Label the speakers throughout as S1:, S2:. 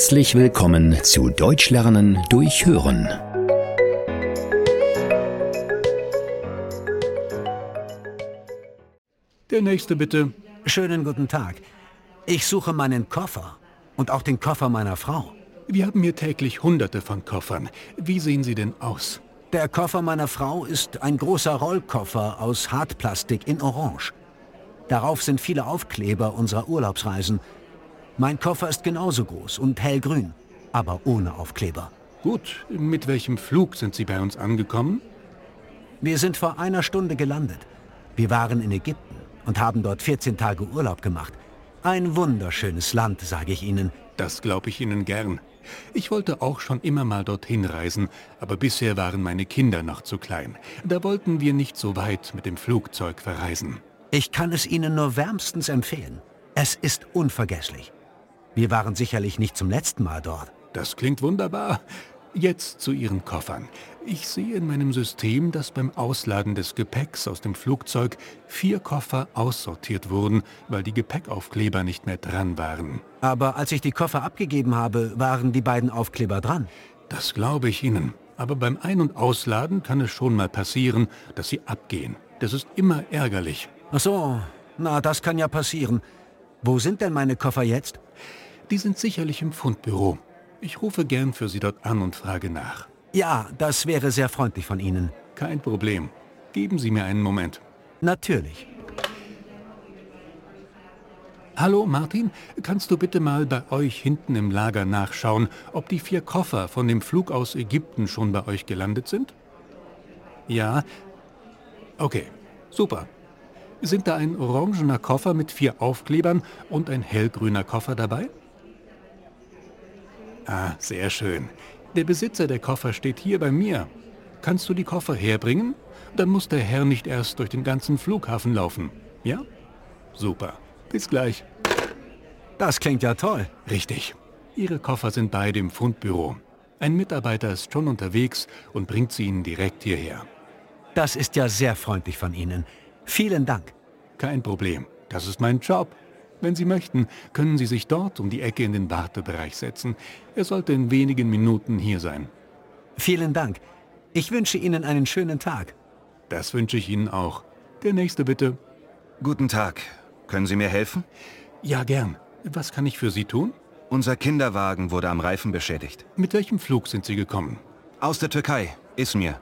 S1: Herzlich willkommen zu Deutsch lernen durch Hören.
S2: Der nächste bitte.
S3: Schönen guten Tag. Ich suche meinen Koffer und auch den Koffer meiner Frau.
S2: Wir haben hier täglich hunderte von Koffern. Wie sehen sie denn aus?
S3: Der Koffer meiner Frau ist ein großer Rollkoffer aus Hartplastik in Orange. Darauf sind viele Aufkleber unserer Urlaubsreisen. Mein Koffer ist genauso groß und hellgrün, aber ohne Aufkleber.
S2: Gut, mit welchem Flug sind Sie bei uns angekommen?
S3: Wir sind vor einer Stunde gelandet. Wir waren in Ägypten und haben dort 14 Tage Urlaub gemacht. Ein wunderschönes Land, sage ich Ihnen.
S2: Das glaube ich Ihnen gern. Ich wollte auch schon immer mal dorthin reisen, aber bisher waren meine Kinder noch zu klein. Da wollten wir nicht so weit mit dem Flugzeug verreisen.
S3: Ich kann es Ihnen nur wärmstens empfehlen. Es ist unvergesslich. Wir waren sicherlich nicht zum letzten Mal dort.
S2: Das klingt wunderbar. Jetzt zu Ihren Koffern. Ich sehe in meinem System, dass beim Ausladen des Gepäcks aus dem Flugzeug vier Koffer aussortiert wurden, weil die Gepäckaufkleber nicht mehr dran waren.
S3: Aber als ich die Koffer abgegeben habe, waren die beiden Aufkleber dran.
S2: Das glaube ich Ihnen. Aber beim Ein- und Ausladen kann es schon mal passieren, dass sie abgehen. Das ist immer ärgerlich.
S3: Ach so, na, das kann ja passieren. Wo sind denn meine Koffer jetzt?
S2: Die sind sicherlich im Fundbüro. Ich rufe gern für Sie dort an und frage nach.
S3: Ja, das wäre sehr freundlich von Ihnen.
S2: Kein Problem. Geben Sie mir einen Moment.
S3: Natürlich.
S2: Hallo Martin, kannst du bitte mal bei euch hinten im Lager nachschauen, ob die vier Koffer von dem Flug aus Ägypten schon bei euch gelandet sind? Ja? Okay, super. Sind da ein orangener Koffer mit vier Aufklebern und ein hellgrüner Koffer dabei? Ah, sehr schön. Der Besitzer der Koffer steht hier bei mir. Kannst du die Koffer herbringen? Dann muss der Herr nicht erst durch den ganzen Flughafen laufen. Ja? Super. Bis gleich.
S3: Das klingt ja toll.
S2: Richtig. Ihre Koffer sind beide im Fundbüro. Ein Mitarbeiter ist schon unterwegs und bringt sie Ihnen direkt hierher.
S3: Das ist ja sehr freundlich von Ihnen. Vielen Dank.
S2: Kein Problem. Das ist mein Job. Wenn Sie möchten, können Sie sich dort um die Ecke in den Wartebereich setzen. Er sollte in wenigen Minuten hier sein.
S3: Vielen Dank. Ich wünsche Ihnen einen schönen Tag.
S2: Das wünsche ich Ihnen auch. Der nächste bitte.
S4: Guten Tag. Können Sie mir helfen?
S2: Ja, gern. Was kann ich für Sie tun?
S4: Unser Kinderwagen wurde am Reifen beschädigt.
S2: Mit welchem Flug sind Sie gekommen?
S4: Aus der Türkei. Izmir.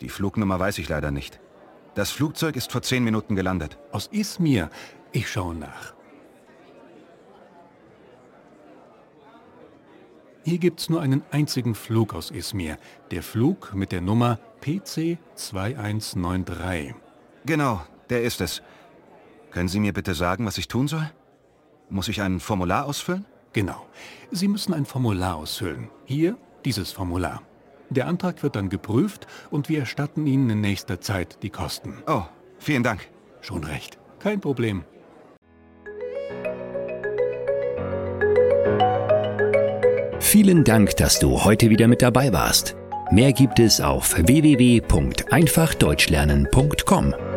S4: Die Flugnummer weiß ich leider nicht. Das Flugzeug ist vor zehn Minuten gelandet.
S2: Aus Izmir. Ich schaue nach. Hier gibt's nur einen einzigen Flug aus Izmir. Der Flug mit der Nummer PC 2193.
S4: Genau, der ist es. Können Sie mir bitte sagen, was ich tun soll? Muss ich ein Formular ausfüllen?
S2: Genau. Sie müssen ein Formular ausfüllen. Hier dieses Formular. Der Antrag wird dann geprüft und wir erstatten Ihnen in nächster Zeit die Kosten.
S4: Oh, vielen Dank.
S2: Schon recht. Kein Problem.
S1: Vielen Dank, dass du heute wieder mit dabei warst. Mehr gibt es auf www.einfachdeutschlernen.com.